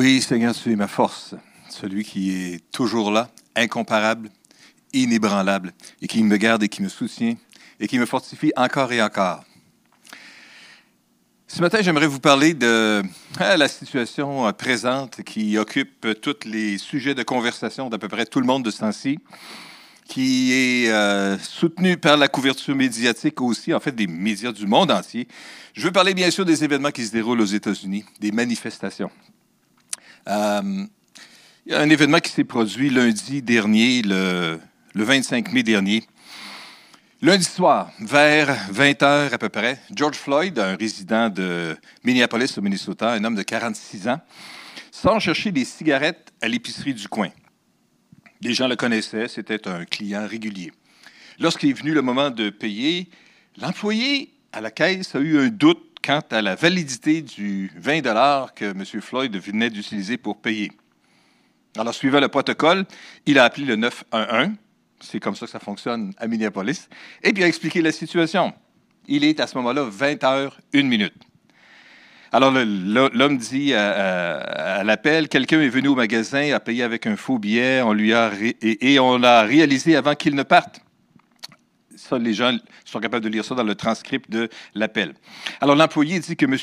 Oui, Seigneur, tu es ma force, celui qui est toujours là, incomparable, inébranlable, et qui me garde et qui me soutient, et qui me fortifie encore et encore. Ce matin, j'aimerais vous parler de hein, la situation présente qui occupe tous les sujets de conversation d'à peu près tout le monde de temps-ci, qui est euh, soutenue par la couverture médiatique aussi, en fait des médias du monde entier. Je veux parler bien sûr des événements qui se déroulent aux États-Unis, des manifestations. Euh, il y a un événement qui s'est produit lundi dernier, le, 25 mai dernier. Lundi soir, vers 20 heures à peu près, George Floyd, un résident de Minneapolis au Minnesota, un homme de 46 ans, sort chercher des cigarettes à l'épicerie du coin. Les gens le connaissaient, c'était un client régulier. Lorsqu'il est venu le moment de payer, l'employé à la caisse a eu un doute quant à la validité du 20 que M. Floyd venait d'utiliser pour payer. Alors, suivant le protocole, il a appelé le 911. C'est comme ça que ça fonctionne à Minneapolis. Et puis, a expliqué la situation. Il est à ce moment-là 20 heures, 1 minute. Alors, l'homme dit à, l'appel, quelqu'un est venu au magasin, a payé avec un faux billet, on lui a et, et on l'a réalisé avant qu'il ne parte les gens sont capables de lire ça dans le transcript de l'appel. Alors, l'employé dit que M.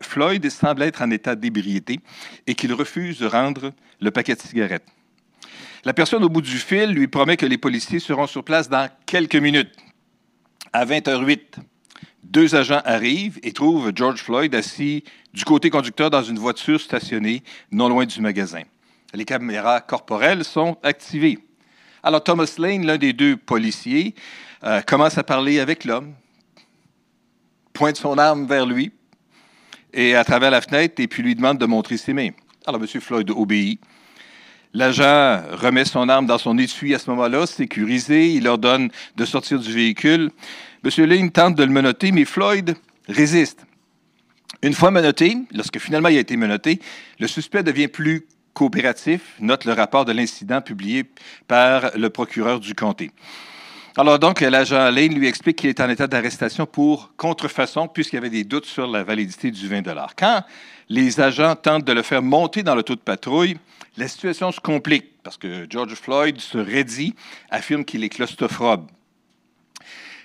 Floyd semble être en état d'ébriété et qu'il refuse de rendre le paquet de cigarettes. La personne au bout du fil lui promet que les policiers seront sur place dans quelques minutes. À 20h08, deux agents arrivent et trouvent George Floyd assis du côté conducteur dans une voiture stationnée non loin du magasin. Les caméras corporelles sont activées. Alors Thomas Lane, l'un des deux policiers, euh, commence à parler avec l'homme, pointe son arme vers lui et à travers la fenêtre et puis lui demande de montrer ses mains. Alors M. Floyd obéit. L'agent remet son arme dans son étui à ce moment-là, sécurisé. Il ordonne de sortir du véhicule. M. Lane tente de le menotter, mais Floyd résiste. Une fois menotté, lorsque finalement il a été menotté, le suspect devient plus coopératif, note le rapport de l'incident publié par le procureur du comté. Alors donc, l'agent Lane lui explique qu'il est en état d'arrestation pour contrefaçon puisqu'il y avait des doutes sur la validité du 20 Quand les agents tentent de le faire monter dans le taux de patrouille, la situation se complique parce que George Floyd se raidit, affirme qu'il est claustrophobe.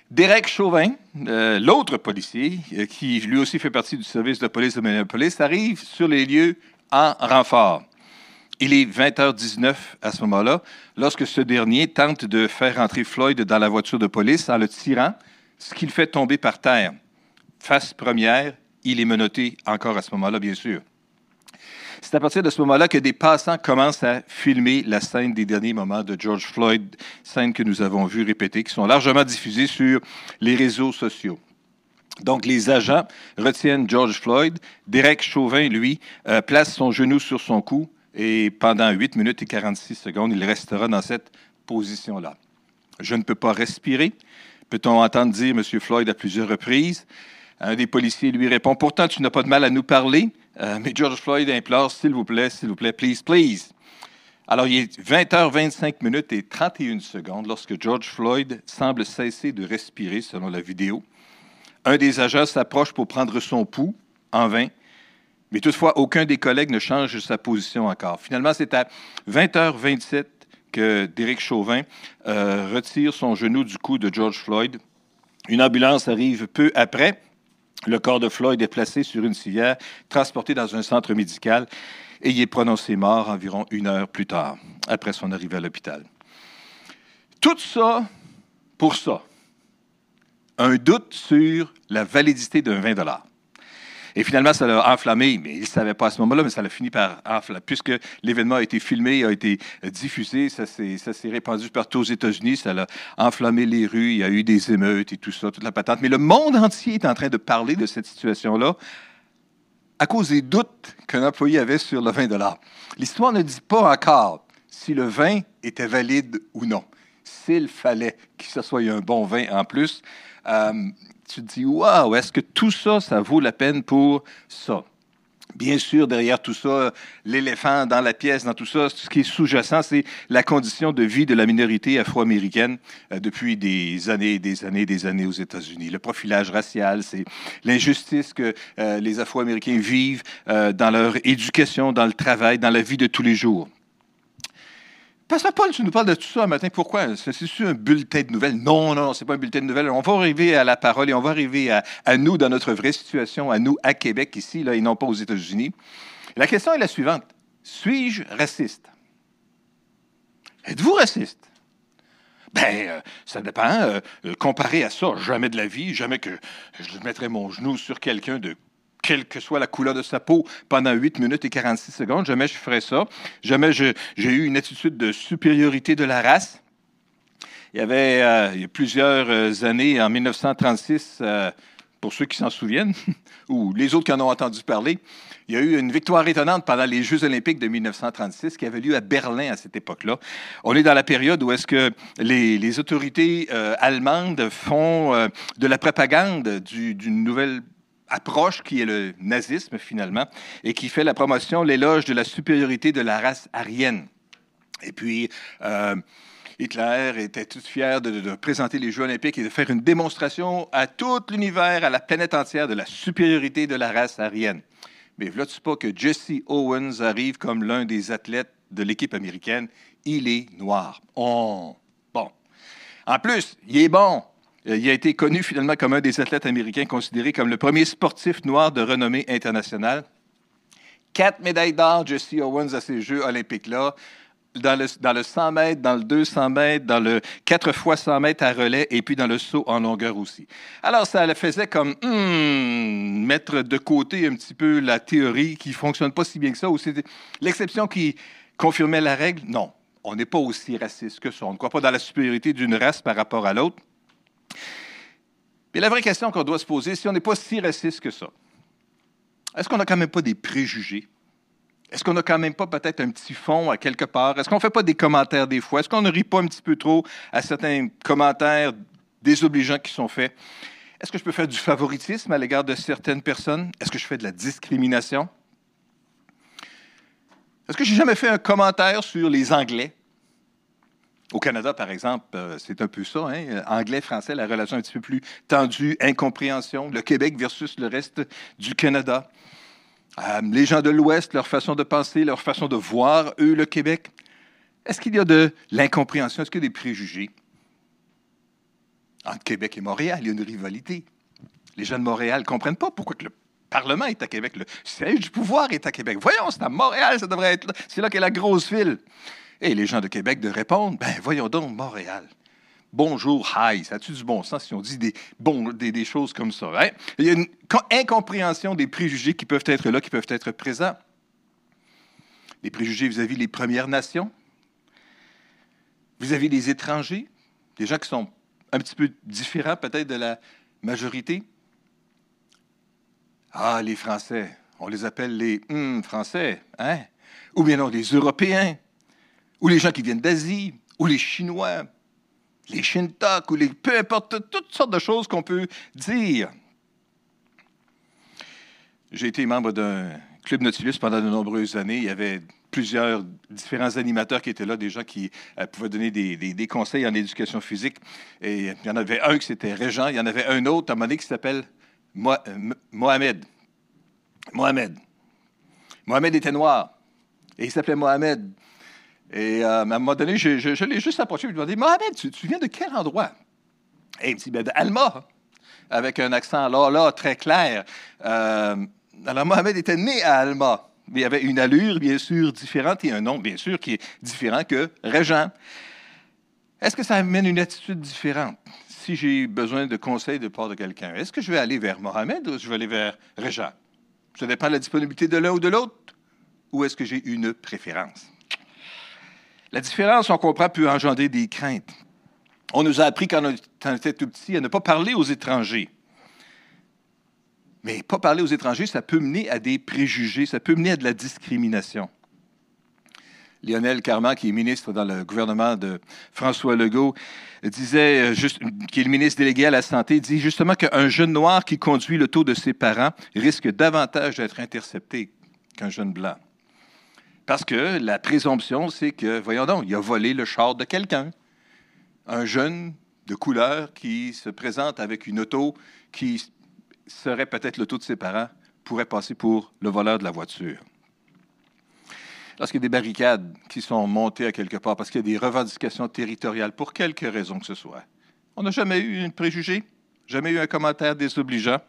Derek Chauvin, euh, l'autre policier, euh, qui lui aussi fait partie du service de police de Minneapolis, arrive sur les lieux en renfort. Il est 20h19 à ce moment-là, lorsque ce dernier tente de faire entrer Floyd dans la voiture de police en le tirant, ce qui le fait tomber par terre. Face première, il est menotté encore à ce moment-là, bien sûr. C'est à partir de ce moment-là que des passants commencent à filmer la scène des derniers moments de George Floyd, scène que nous avons vues répéter, qui sont largement diffusées sur les réseaux sociaux. Donc, les agents retiennent George Floyd. Derek Chauvin, lui, euh, place son genou sur son cou et pendant 8 minutes et 46 secondes, il restera dans cette position-là. Je ne peux pas respirer. Peut-on entendre dire M. Floyd à plusieurs reprises? Un des policiers lui répond Pourtant, tu n'as pas de mal à nous parler. Euh, mais George Floyd implore S'il vous plaît, s'il vous plaît, please, please. Alors, il est 20h25 minutes et 31 secondes lorsque George Floyd semble cesser de respirer, selon la vidéo. Un des agents s'approche pour prendre son pouls, en vain. Mais toutefois, aucun des collègues ne change sa position encore. Finalement, c'est à 20h27 que Derek Chauvin euh, retire son genou du cou de George Floyd. Une ambulance arrive peu après. Le corps de Floyd est placé sur une civière, transporté dans un centre médical et il est prononcé mort environ une heure plus tard, après son arrivée à l'hôpital. Tout ça pour ça. Un doute sur la validité d'un 20 et finalement, ça l'a enflammé, mais il ne savait pas à ce moment-là, mais ça l'a fini par enflammer. Puisque l'événement a été filmé, a été diffusé, ça s'est répandu partout aux États-Unis, ça a enflammé les rues, il y a eu des émeutes et tout ça, toute la patente. Mais le monde entier est en train de parler de cette situation-là à cause des doutes qu'un employé avait sur le vin de l'art. L'histoire ne dit pas encore si le vin était valide ou non. S'il fallait que ce soit un bon vin en plus, euh, tu te dis, waouh, est-ce que tout ça, ça vaut la peine pour ça? Bien sûr, derrière tout ça, l'éléphant dans la pièce, dans tout ça, ce qui est sous-jacent, c'est la condition de vie de la minorité afro-américaine euh, depuis des années, des années, des années aux États-Unis. Le profilage racial, c'est l'injustice que euh, les Afro-Américains vivent euh, dans leur éducation, dans le travail, dans la vie de tous les jours. Pasteur Paul, tu nous parles de tout ça un matin. Pourquoi? C'est-tu un bulletin de nouvelles? Non, non, c'est pas un bulletin de nouvelles. On va arriver à la parole et on va arriver à, nous dans notre vraie situation, à nous à Québec ici, là, et non pas aux États-Unis. La question est la suivante. Suis-je raciste? Êtes-vous raciste? Ben, euh, ça dépend. Euh, comparé à ça, jamais de la vie, jamais que je mettrais mon genou sur quelqu'un de quelle que soit la couleur de sa peau, pendant 8 minutes et 46 secondes. Jamais je ferais ça. Jamais j'ai eu une attitude de supériorité de la race. Il y avait, euh, plusieurs euh, années, en 1936, euh, pour ceux qui s'en souviennent, ou les autres qui en ont entendu parler, il y a eu une victoire étonnante pendant les Jeux olympiques de 1936 qui avait lieu à Berlin à cette époque-là. On est dans la période où est-ce que les, autorités allemandes font de la propagande d'une nouvelle approche qui est le nazisme finalement et qui fait la promotion, l'éloge de la supériorité de la race aryenne. Et puis, euh, Hitler était tout fier de, présenter les Jeux olympiques et de faire une démonstration à tout l'univers, à la planète entière, de la supériorité de la race aryenne. Mais voilà pas que Jesse Owens arrive comme l'un des athlètes de l'équipe américaine. Il est noir. Oh, bon. En plus, il est bon. Euh, il a été connu finalement comme un des athlètes américains considéré comme le premier sportif noir de renommée internationale. Quatre médailles d'or, Jesse Owens, à ces Jeux olympiques-là. Dans le, dans le, 100 mètres, dans le 200 mètres, dans le 4 fois 100 mètres à relais et puis dans le saut en longueur aussi. Alors, ça le faisait comme hmm, mettre de côté un petit peu la théorie qui ne fonctionne pas si bien que ça, ou c'était l'exception qui confirmait la règle? Non, on n'est pas aussi raciste que ça. On ne croit pas dans la supériorité d'une race par rapport à l'autre. Mais la vraie question qu'on doit se poser, si on n'est pas si raciste que ça, est-ce qu'on n'a quand même pas des préjugés? Est-ce qu'on n'a quand même pas peut-être un petit fond à quelque part? Est-ce qu'on ne fait pas des commentaires des fois? Est-ce qu'on ne rit pas un petit peu trop à certains commentaires désobligeants qui sont faits? Est-ce que je peux faire du favoritisme à l'égard de certaines personnes? Est-ce que je fais de la discrimination? Est-ce que j'ai jamais fait un commentaire sur les Anglais? Au Canada, par exemple, euh, c'est un peu ça. Hein? Anglais-français, la relation un petit peu plus tendue, incompréhension. Le Québec versus le reste du Canada. Euh, les gens de l'Ouest, leur façon de penser, leur façon de voir, eux, le Québec. Est-ce qu'il y a de l'incompréhension? Est-ce qu'il y a des préjugés? Entre Québec et Montréal, il y a une rivalité. Les gens de Montréal ne comprennent pas pourquoi le Parlement est à Québec, le siège du pouvoir est à Québec. Voyons, c'est à Montréal, ça devrait être. C'est là qu'est la grosse ville. Et les gens de Québec de répondre, ben voyons donc, Montréal. Bonjour, hi, ça a-tu du bon sens si on dit des, bon, des, choses comme ça? Hein? Il y a une incompréhension des préjugés qui peuvent être là, qui peuvent être présents. Des préjugés vis-à-vis des Premières Nations, vis-à-vis des étrangers, des gens qui sont un petit peu différents peut-être de la majorité. Ah, les Français, on les appelle les hum, Français, hein? Ou bien non, les Européens ou les gens qui viennent d'Asie, ou les Chinois, les Shintok, ou les peu importe, toutes sortes de choses qu'on peut dire. J'ai été membre d'un club Nautilus pendant de nombreuses années. Il y avait plusieurs différents animateurs qui étaient là, des gens qui euh, pouvaient donner des, conseils en éducation physique. Et il y en avait un qui c'était Régent, il y en avait un autre à un moment donné qui s'appelle euh, Mohamed. Mohamed. Mohamed était noir. Et il s'appelait Mohamed. Et euh, à un moment donné, je, l'ai juste approché et lui ai demandé Mohamed, tu, viens de quel endroit? Et il me dit ben, d'Alma, avec un accent là, là, très clair. Euh, alors, Mohamed était né à Alma. Il avait une allure, bien sûr, différente et un nom, bien sûr, qui est différent que Régent. Est-ce que ça amène une attitude différente si j'ai besoin de conseils de part de quelqu'un? Est-ce que je vais aller vers Mohamed ou je vais aller vers Régent? Ça dépend de la disponibilité de l'un ou de l'autre? Ou est-ce que j'ai une préférence? La différence, on comprend, peut engendrer des craintes. On nous a appris quand on était tout petit à ne pas parler aux étrangers. Mais pas parler aux étrangers, ça peut mener à des préjugés, ça peut mener à de la discrimination. Lionel Carman, qui est ministre dans le gouvernement de François Legault, disait, euh, qui est le ministre délégué à la Santé, dit justement qu'un jeune noir qui conduit le taux de ses parents risque davantage d'être intercepté. qu'un jeune blanc. Parce que la présomption, c'est que, voyons donc, il a volé le char de quelqu'un. Un jeune de couleur qui se présente avec une auto qui serait peut-être l'auto de ses parents pourrait passer pour le voleur de la voiture. Lorsqu'il y a des barricades qui sont montées à quelque part parce qu'il y a des revendications territoriales, pour quelque raison que ce soit, on n'a jamais eu un préjugé, jamais eu un commentaire désobligeant.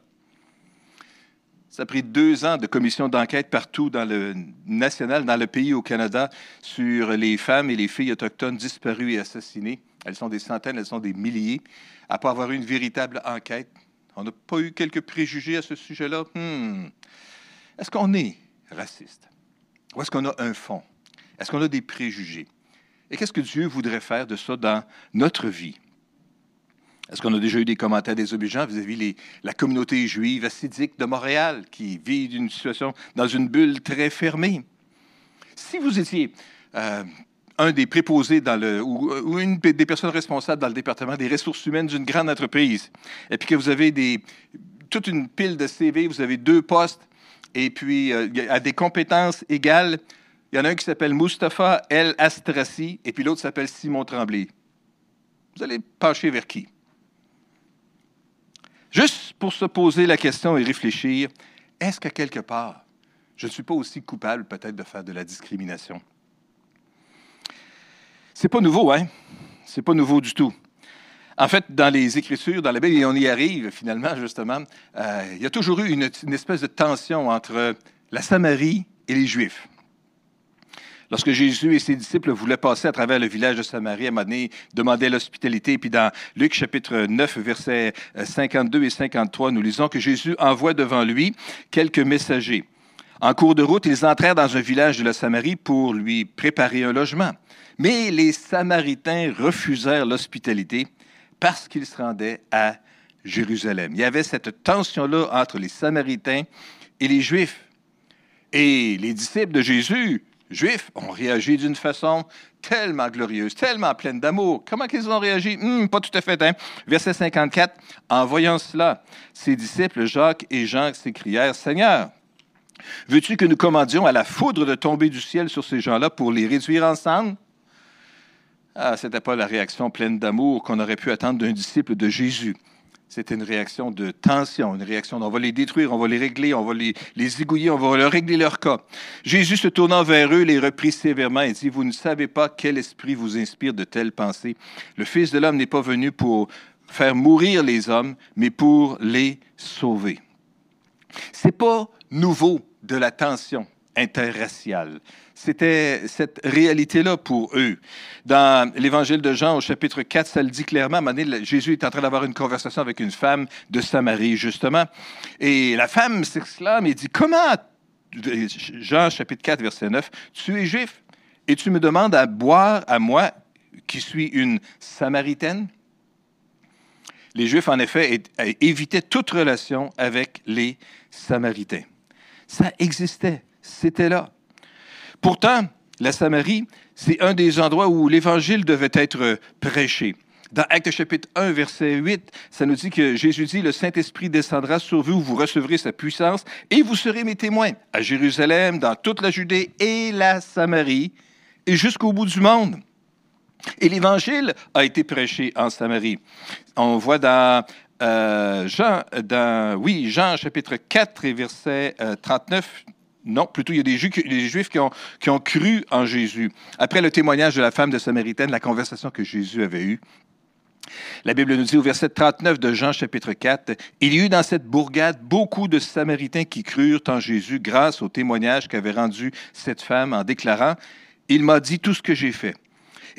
Ça a pris deux ans de commission d'enquête partout dans le national, dans le pays, au Canada, sur les femmes et les filles autochtones disparues et assassinées. Elles sont des centaines, elles sont des milliers. Pas avoir eu une véritable enquête, on n'a pas eu quelques préjugés à ce sujet-là. Hmm. Est-ce qu'on est raciste? Ou est-ce qu'on a un fond? Est-ce qu'on a des préjugés? Et qu'est-ce que Dieu voudrait faire de ça dans notre vie? Est-ce qu'on a déjà eu des commentaires désobligeants vis-à-vis la communauté juive assidique de Montréal qui vit d'une situation dans une bulle très fermée? Si vous étiez euh, un des préposés dans le, ou, une des personnes responsables dans le département des ressources humaines d'une grande entreprise, et puis que vous avez toute une pile de CV, vous avez deux postes, et puis euh, à des compétences égales, il y en a un qui s'appelle Mustapha El Astrassi, et puis l'autre s'appelle Simon Tremblay. Vous allez pencher vers qui? Juste pour se poser la question et réfléchir, est-ce que quelque part, je ne suis pas aussi coupable peut-être de faire de la discrimination? C'est pas nouveau, hein? C'est pas nouveau du tout. En fait, dans les Écritures, dans la Bible, et on y arrive finalement, justement, euh, il y a toujours eu une, espèce de tension entre la Samarie et les Juifs. Lorsque Jésus et ses disciples voulaient passer à travers le village de Samarie, à un moment donné, demander l'hospitalité. Puis dans Luc chapitre 9, versets 52 et 53, nous lisons que Jésus envoie devant lui quelques messagers. En cours de route, ils entrèrent dans un village de la Samarie pour lui préparer un logement. Mais les Samaritains refusèrent l'hospitalité parce qu'ils se rendaient à Jérusalem. Il y avait cette tension-là entre les Samaritains et les Juifs. Et les disciples de Jésus, Juifs, ont réagi d'une façon tellement glorieuse, tellement pleine d'amour. Comment ils ont réagi? Hmm, pas tout à fait. Hein? Verset 54. En voyant cela, ses disciples, Jacques et Jean, s'écrièrent, Seigneur, veux-tu que nous commandions à la foudre de tomber du ciel sur ces gens-là pour les réduire ensemble? Ah, ce n'était pas la réaction pleine d'amour qu'on aurait pu attendre d'un disciple de Jésus. C'était une réaction de tension, une réaction on va les détruire, on va les régler, on va les, les on va leur régler leur cas. Jésus se tournant vers eux, les reprit sévèrement et dit, Vous ne savez pas quel esprit vous inspire de telles pensées. Le Fils de l'homme n'est pas venu pour faire mourir les hommes, mais pour les sauver. C'est pas nouveau de la tension interraciale. C'était cette réalité-là pour eux. Dans l'évangile de Jean, au chapitre 4, ça le dit clairement. À Jésus est en train d'avoir une conversation avec une femme de Samarie, justement. Et la femme s'exclame et dit, comment, Jean chapitre 4, verset 9, tu es juif et tu me demandes à boire à moi, qui suis une Samaritaine? Les Juifs, en effet, évitaient toute relation avec les Samaritains. Ça existait, c'était là. Pourtant, la Samarie, c'est un des endroits où l'Évangile devait être prêché. Dans Actes chapitre 1, verset 8, ça nous dit que Jésus dit, le Saint-Esprit descendra sur vous, vous recevrez sa puissance et vous serez mes témoins à Jérusalem, dans toute la Judée et la Samarie et jusqu'au bout du monde. Et l'Évangile a été prêché en Samarie. On voit dans euh, Jean, dans, oui, Jean chapitre 4 et verset 39, euh, non, plutôt il y a des Juifs, qui, ont, cru en Jésus. Après le témoignage de la femme de Samaritaine, la conversation que Jésus avait eue, la Bible nous dit au verset 39 de Jean chapitre 4, Il y eut dans cette bourgade beaucoup de Samaritains qui crurent en Jésus grâce au témoignage qu'avait rendu cette femme en déclarant, Il m'a dit tout ce que j'ai fait.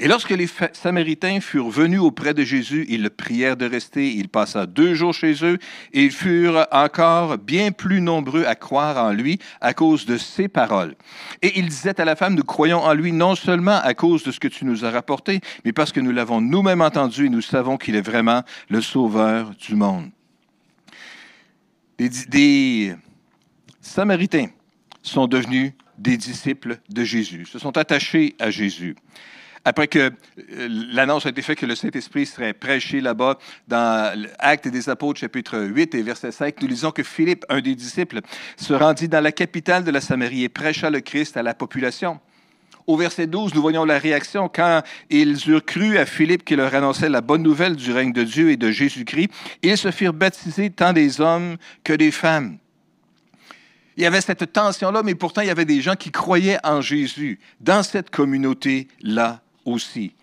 Et lorsque les Samaritains furent venus auprès de Jésus, ils le prièrent de rester. Il passa deux jours chez eux et ils furent encore bien plus nombreux à croire en lui à cause de ses paroles. Et il disait à la femme, nous croyons en lui non seulement à cause de ce que tu nous as rapporté, mais parce que nous l'avons nous-mêmes entendu et nous savons qu'il est vraiment le sauveur du monde. Des, des Samaritains sont devenus des disciples de Jésus, se sont attachés à Jésus. Après que euh, l'annonce a été faite que le Saint-Esprit serait prêché là-bas, dans Actes des Apôtres, chapitre 8 et verset 5, nous lisons que Philippe, un des disciples, se rendit dans la capitale de la Samarie et prêcha le Christ à la population. Au verset 12, nous voyons la réaction quand ils eurent cru à Philippe qui leur annonçait la bonne nouvelle du règne de Dieu et de Jésus-Christ. Ils se firent baptiser tant des hommes que des femmes. Il y avait cette tension-là, mais pourtant il y avait des gens qui croyaient en Jésus dans cette communauté-là aussi.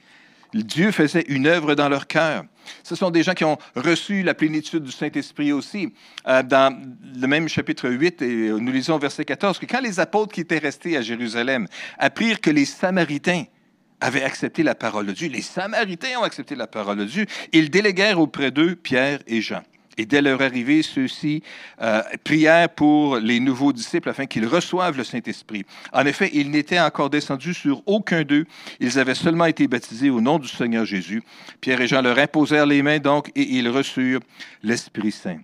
Dieu faisait une œuvre dans leur cœur. Ce sont des gens qui ont reçu la plénitude du Saint-Esprit aussi. Euh, dans le même chapitre 8, et nous lisons verset 14, que quand les apôtres qui étaient restés à Jérusalem apprirent que les Samaritains avaient accepté la parole de Dieu, les Samaritains ont accepté la parole de Dieu, ils déléguèrent auprès d'eux Pierre et Jean. Et dès leur arrivée, ceux-ci euh, prièrent pour les nouveaux disciples afin qu'ils reçoivent le Saint-Esprit. En effet, ils n'étaient encore descendus sur aucun d'eux. Ils avaient seulement été baptisés au nom du Seigneur Jésus. Pierre et Jean leur imposèrent les mains donc et ils reçurent l'Esprit Saint.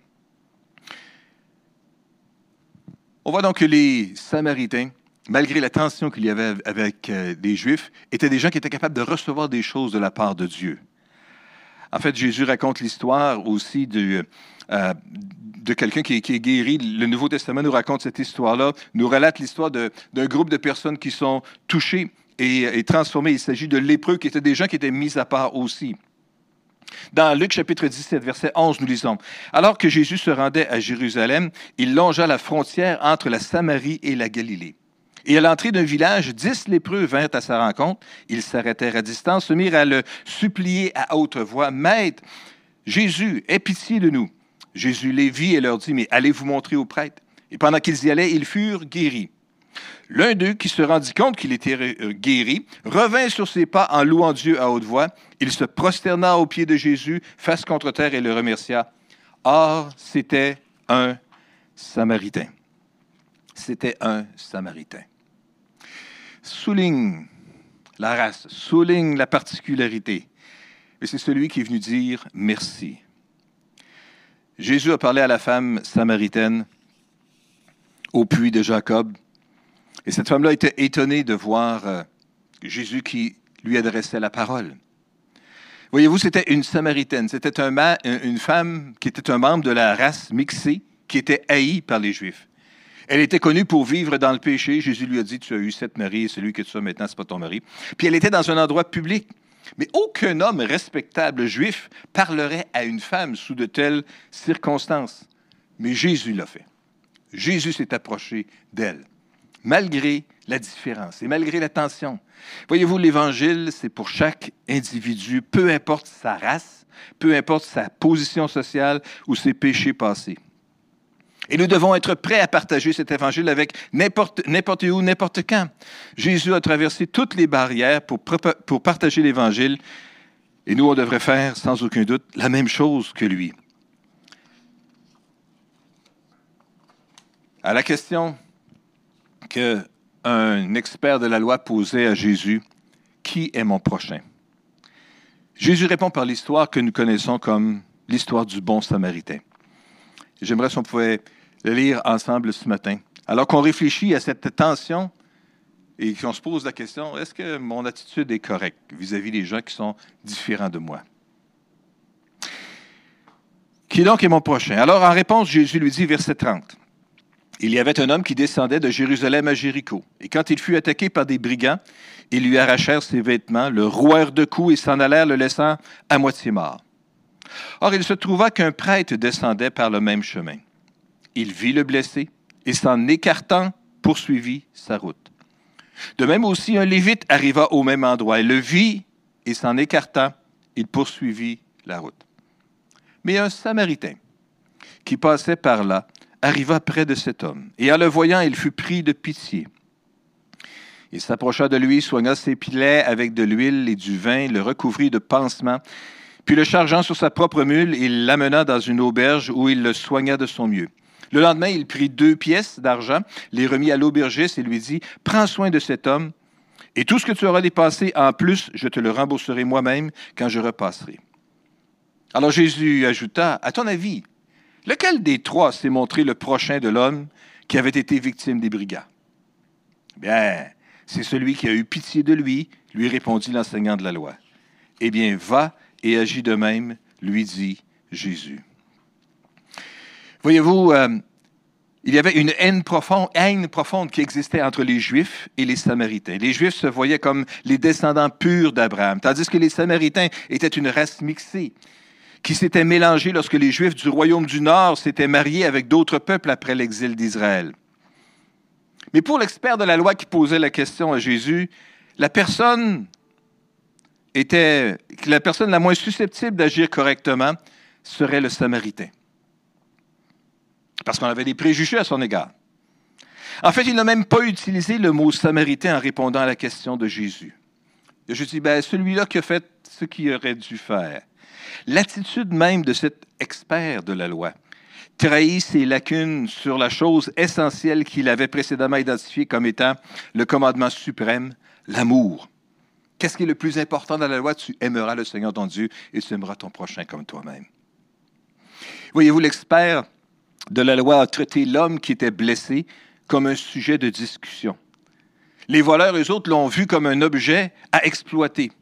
On voit donc que les Samaritains, malgré la tension qu'il y avait avec euh, les Juifs, étaient des gens qui étaient capables de recevoir des choses de la part de Dieu. En fait, Jésus raconte l'histoire aussi de, euh, de quelqu'un qui, est guéri. Le Nouveau Testament nous raconte cette histoire-là, nous relate l'histoire d'un groupe de personnes qui sont touchées et, et transformées. Il s'agit de lépreux qui étaient des gens qui étaient mis à part aussi. Dans Luc chapitre 17, verset 11, nous lisons, Alors que Jésus se rendait à Jérusalem, il longea la frontière entre la Samarie et la Galilée. Et à l'entrée d'un village, dix lépreux vinrent à sa rencontre. Ils s'arrêtèrent à distance, se mirent à le supplier à haute voix, Maître, Jésus, aie pitié de nous. Jésus les vit et leur dit, Mais allez vous montrer aux prêtres. Et pendant qu'ils y allaient, ils furent guéris. L'un d'eux, qui se rendit compte qu'il était euh, guéri, revint sur ses pas en louant Dieu à haute voix. Il se prosterna aux pieds de Jésus, face contre terre, et le remercia. Or, c'était un Samaritain. C'était un Samaritain souligne la race, souligne la particularité. Et c'est celui qui est venu dire merci. Jésus a parlé à la femme samaritaine au puits de Jacob. Et cette femme-là était étonnée de voir euh, Jésus qui lui adressait la parole. Voyez-vous, c'était une samaritaine. C'était un une femme qui était un membre de la race mixée, qui était haïe par les Juifs. Elle était connue pour vivre dans le péché. Jésus lui a dit, tu as eu sept maris et celui que tu as maintenant, ce n'est pas ton mari. Puis elle était dans un endroit public. Mais aucun homme respectable juif parlerait à une femme sous de telles circonstances. Mais Jésus l'a fait. Jésus s'est approché d'elle, malgré la différence et malgré la tension. Voyez-vous, l'Évangile, c'est pour chaque individu, peu importe sa race, peu importe sa position sociale ou ses péchés passés. Et nous devons être prêts à partager cet évangile avec n'importe, où, n'importe quand. Jésus a traversé toutes les barrières pour, pour partager l'évangile. Et nous, on devrait faire, sans aucun doute, la même chose que lui. À la question qu'un expert de la loi posait à Jésus, Qui est mon prochain Jésus répond par l'histoire que nous connaissons comme l'histoire du bon samaritain. J'aimerais si on pouvait le lire ensemble ce matin. Alors qu'on réfléchit à cette tension et qu'on se pose la question, est-ce que mon attitude est correcte vis-à-vis des gens qui sont différents de moi? Qui donc est mon prochain? Alors, en réponse, Jésus lui dit, verset 30, Il y avait un homme qui descendait de Jérusalem à Jéricho, et quand il fut attaqué par des brigands, ils lui arrachèrent ses vêtements, le rouèrent de coups et s'en allèrent, le laissant à moitié mort. Or, il se trouva qu'un prêtre descendait par le même chemin. Il vit le blessé et s'en écartant, poursuivit sa route. De même aussi, un lévite arriva au même endroit. Il le vit et s'en écartant, il poursuivit la route. Mais un Samaritain qui passait par là arriva près de cet homme, et en le voyant, il fut pris de pitié. Il s'approcha de lui, soigna ses plaies avec de l'huile et du vin, le recouvrit de pansements, puis le chargeant sur sa propre mule, il l'amena dans une auberge où il le soigna de son mieux. Le lendemain, il prit deux pièces d'argent, les remit à l'aubergiste et lui dit, Prends soin de cet homme, et tout ce que tu auras dépassé en plus, je te le rembourserai moi-même quand je repasserai. Alors Jésus ajouta, À ton avis, lequel des trois s'est montré le prochain de l'homme qui avait été victime des brigands? Bien, C'est celui qui a eu pitié de lui, lui répondit l'enseignant de la loi. Eh bien, va et agis de même, lui dit Jésus. Voyez-vous, euh, il y avait une haine profonde, haine profonde qui existait entre les Juifs et les Samaritains. Les Juifs se voyaient comme les descendants purs d'Abraham, tandis que les Samaritains étaient une race mixée qui s'était mélangée lorsque les Juifs du royaume du Nord s'étaient mariés avec d'autres peuples après l'exil d'Israël. Mais pour l'expert de la loi qui posait la question à Jésus, la personne était la personne la moins susceptible d'agir correctement serait le Samaritain parce qu'on avait des préjugés à son égard. En fait, il n'a même pas utilisé le mot samaritain en répondant à la question de Jésus. Je dis, ben, celui-là qui a fait ce qu'il aurait dû faire. L'attitude même de cet expert de la loi trahit ses lacunes sur la chose essentielle qu'il avait précédemment identifiée comme étant le commandement suprême, l'amour. Qu'est-ce qui est le plus important dans la loi? Tu aimeras le Seigneur ton Dieu et tu aimeras ton prochain comme toi-même. Voyez-vous, l'expert de la loi a traité l'homme qui était blessé comme un sujet de discussion. Les voleurs, eux autres, l'ont vu comme un objet à exploiter.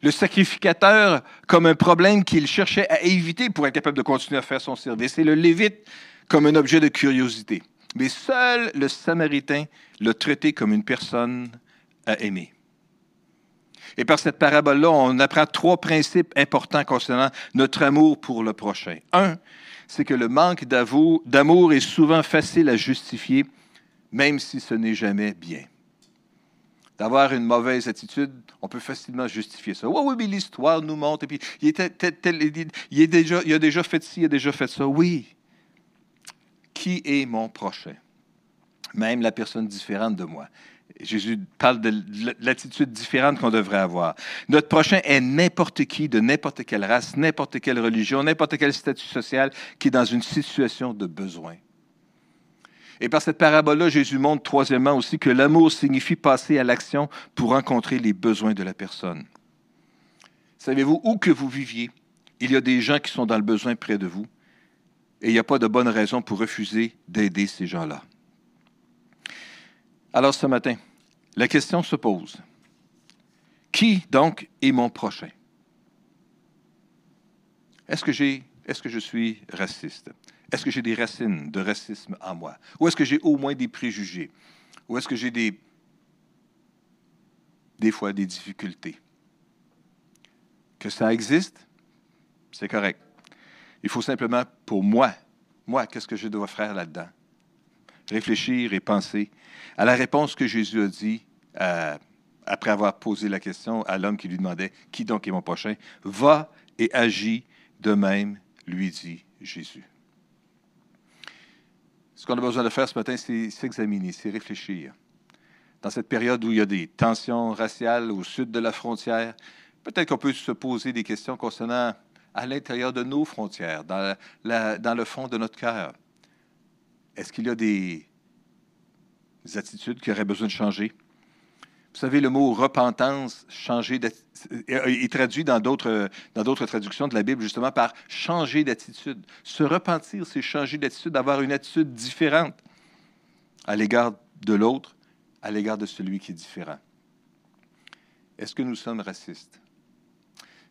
Le sacrificateur comme un problème qu'il cherchait à éviter pour être capable de continuer à faire son service. Et le lévite comme un objet de curiosité. Mais seul le samaritain l'a traité comme une personne à aimer. Et par cette parabole-là, on apprend trois principes importants concernant notre amour pour le prochain. Un, c'est que le manque d'amour est souvent facile à justifier, même si ce n'est jamais bien. D'avoir une mauvaise attitude, on peut facilement justifier ça. Oui, oui, mais l'histoire nous montre. Et puis, il, il a déjà fait ci, il a déjà fait ça. Oui. Qui est mon prochain? Même la personne différente de moi. Jésus parle de l'attitude différente qu'on devrait avoir. Notre prochain est n'importe qui, de n'importe quelle race, n'importe quelle religion, n'importe quel statut social qui est dans une situation de besoin. Et par cette parabole-là, Jésus montre troisièmement aussi que l'amour signifie passer à l'action pour rencontrer les besoins de la personne. Savez-vous, où que vous viviez, il y a des gens qui sont dans le besoin près de vous, et il n'y a pas de bonne raison pour refuser d'aider ces gens-là. Alors ce matin, la question se pose. Qui donc est mon prochain? Est-ce que, est-ce que je suis raciste? Est-ce que j'ai des racines de racisme en moi? Ou est-ce que j'ai au moins des préjugés? Ou est-ce que j'ai des, des fois des difficultés? Que ça existe, c'est correct. Il faut simplement, pour moi, moi, qu'est-ce que je dois faire là-dedans? Réfléchir et penser à la réponse que Jésus a dit euh, après avoir posé la question à l'homme qui lui demandait Qui donc est mon prochain? Va et agis de même, lui dit Jésus. Ce qu'on a besoin de faire ce matin, c'est s'examiner, c'est réfléchir. Dans cette période où il y a des tensions raciales au sud de la frontière, peut-être qu'on peut se poser des questions concernant à l'intérieur de nos frontières, dans, dans le fond de notre cœur. Est-ce qu'il y a des attitudes qui auraient besoin de changer? Vous savez, le mot repentance, changer est traduit dans d'autres, dans d'autres traductions de la Bible justement par changer d'attitude. Se repentir, c'est changer d'attitude, d'avoir une attitude différente à l'égard de l'autre, à l'égard de celui qui est différent. Est-ce que nous sommes racistes?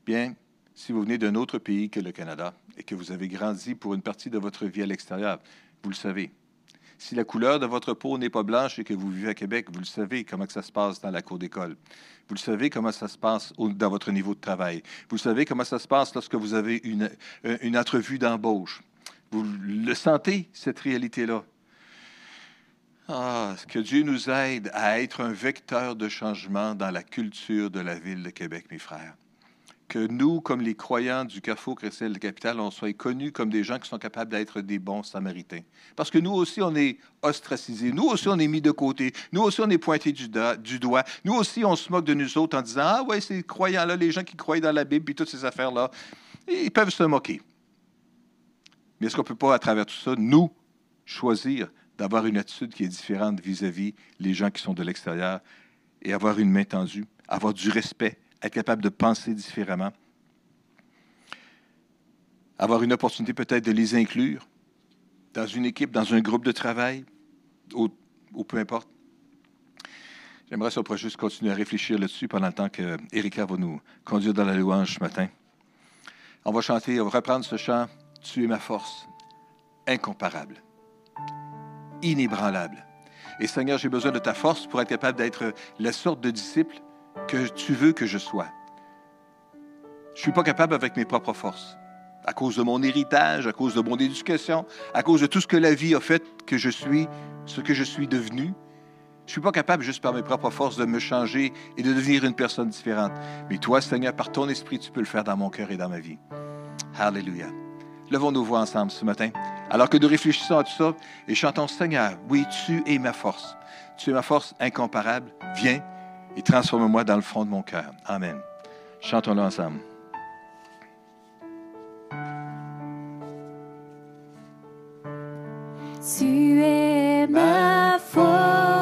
Bien, si vous venez d'un autre pays que le Canada et que vous avez grandi pour une partie de votre vie à l'extérieur, vous le savez, si la couleur de votre peau n'est pas blanche et que vous vivez à Québec, vous le savez comment ça se passe dans la cour d'école. Vous le savez comment ça se passe dans votre niveau de travail. Vous le savez comment ça se passe lorsque vous avez une, euh, une entrevue d'embauche. Vous le sentez, cette réalité-là. Ah, que Dieu nous aide à être un vecteur de changement dans la culture de la ville de Québec, mes frères que nous, comme les croyants du Carrefour chrétien de Capitale, on soit connus comme des gens qui sont capables d'être des bons samaritains. Parce que nous aussi, on est ostracisés. Nous aussi, on est mis de côté. Nous aussi, on est pointés du, doigt. Nous aussi, on se moque de nous autres en disant Ah, ouais, ces croyants-là, les gens qui croient dans la Bible et toutes ces affaires-là, ils peuvent se moquer. Mais est-ce qu'on ne peut pas, à travers tout ça, nous, choisir d'avoir une attitude qui est différente vis-à-vis les gens qui sont de l'extérieur et avoir une main tendue, avoir du respect, être capable de penser différemment, avoir une opportunité peut-être de les inclure dans une équipe, dans un groupe de travail, ou, peu importe. J'aimerais ça pourrait juste continuer à réfléchir là-dessus pendant le temps que Erika va nous conduire dans la louange ce matin. On va chanter, on va reprendre ce chant. Tu es ma force, incomparable, inébranlable. Et Seigneur, j'ai besoin de ta force pour être capable d'être la sorte de disciple que tu veux que je sois. Je ne suis pas capable avec mes propres forces, à cause de mon héritage, à cause de mon éducation, à cause de tout ce que la vie a fait que je suis, ce que je suis devenu. Je ne suis pas capable juste par mes propres forces de me changer et de devenir une personne différente. Mais toi, Seigneur, par ton esprit, tu peux le faire dans mon cœur et dans ma vie. Alléluia. Levons nos voix ensemble ce matin, alors que nous réfléchissons à tout ça et chantons Seigneur, oui, tu es ma force. Tu es ma force incomparable. Viens et transforme-moi dans le fond de mon cœur. Amen. Chantons-le ensemble. Tu es ma force,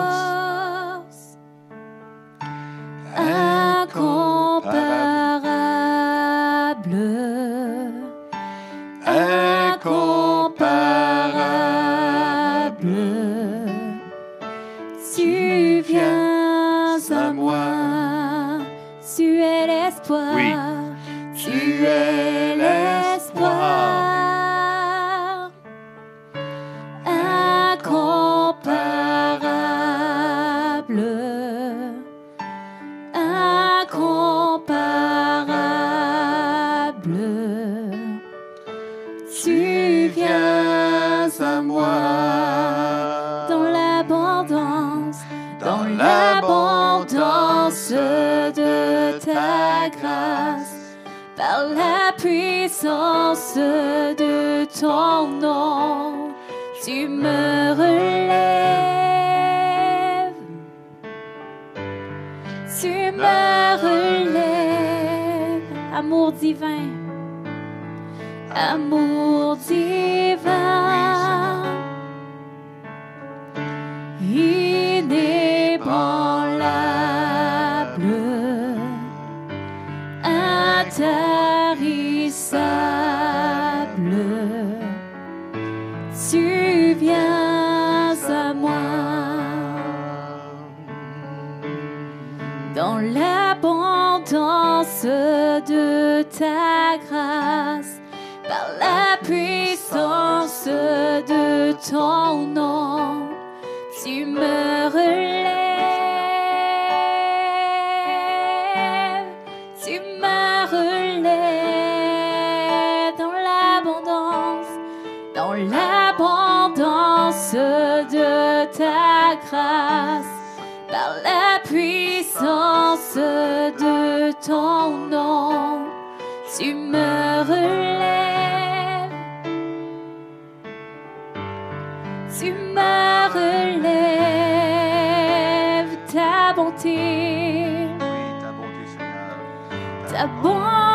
es l'espoir, Oui. Inébranlable intarissable. Tu viens à moi dans l'abondance de ta grâce, par la puissance de ton nom. Ton nom. Tu me relèves, tu me relèves, ta bonté Oui, ta bonté, Seigneur. ta bonté,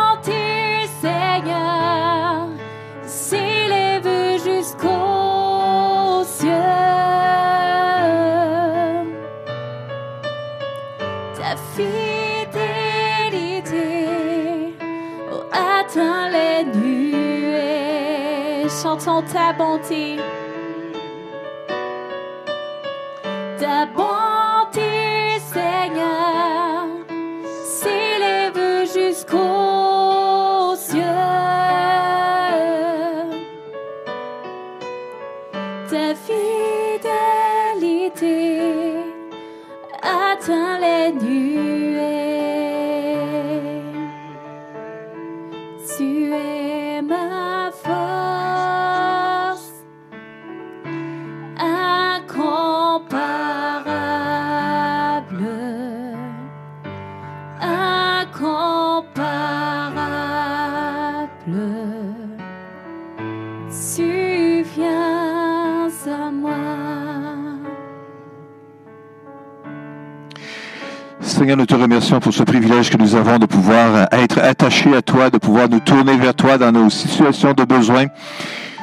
nuées. Chantons ta bonté. Nous te remercions pour ce privilège que nous avons de pouvoir être attachés à toi, de pouvoir nous tourner vers toi dans nos situations de besoin.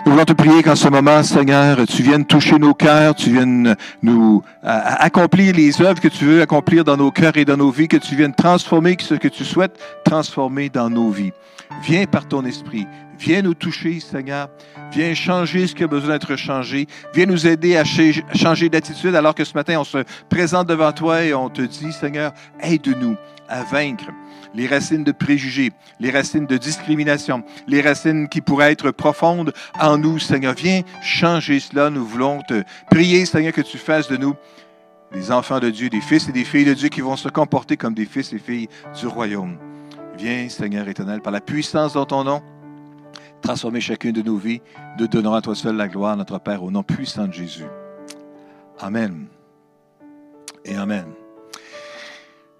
Nous voulons te prier qu'en ce moment, Seigneur, tu viennes toucher nos cœurs, tu viennes nous euh, accomplir les œuvres que tu veux accomplir dans nos cœurs et dans nos vies, que tu viennes transformer ce que tu souhaites transformer dans nos vies. Viens par ton esprit, Viens nous toucher, Seigneur. Viens changer ce qui a besoin d'être changé. Viens nous aider à changer d'attitude alors que ce matin, on se présente devant toi et on te dit, Seigneur, aide-nous à vaincre les racines de préjugés, les racines de discrimination, les racines qui pourraient être profondes en nous. Seigneur, viens changer cela. Nous voulons te prier, Seigneur, que tu fasses de nous des enfants de Dieu, des fils et des filles de Dieu qui vont se comporter comme des fils et filles du royaume. Viens, Seigneur éternel, par la puissance de ton nom, transformer chacune de nos vies. Nous donnerons à toi seul la gloire, notre Père, au nom puissant de Jésus. Amen. Et Amen.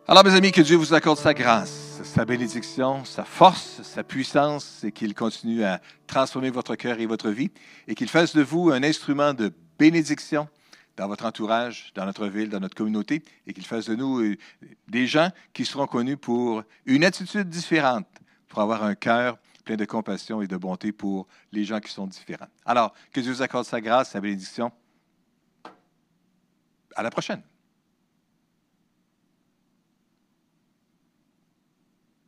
Alors, mes amis, que Dieu vous accorde sa grâce, sa bénédiction, sa force, sa puissance, et qu'il continue à transformer votre cœur et votre vie, et qu'il fasse de vous un instrument de bénédiction dans votre entourage, dans notre ville, dans notre communauté, et qu'il fasse de nous euh, des gens qui seront connus pour une attitude différente, pour avoir un cœur plein de compassion et de bonté pour les gens qui sont différents. Alors, que Dieu vous accorde sa grâce, sa bénédiction. À la prochaine.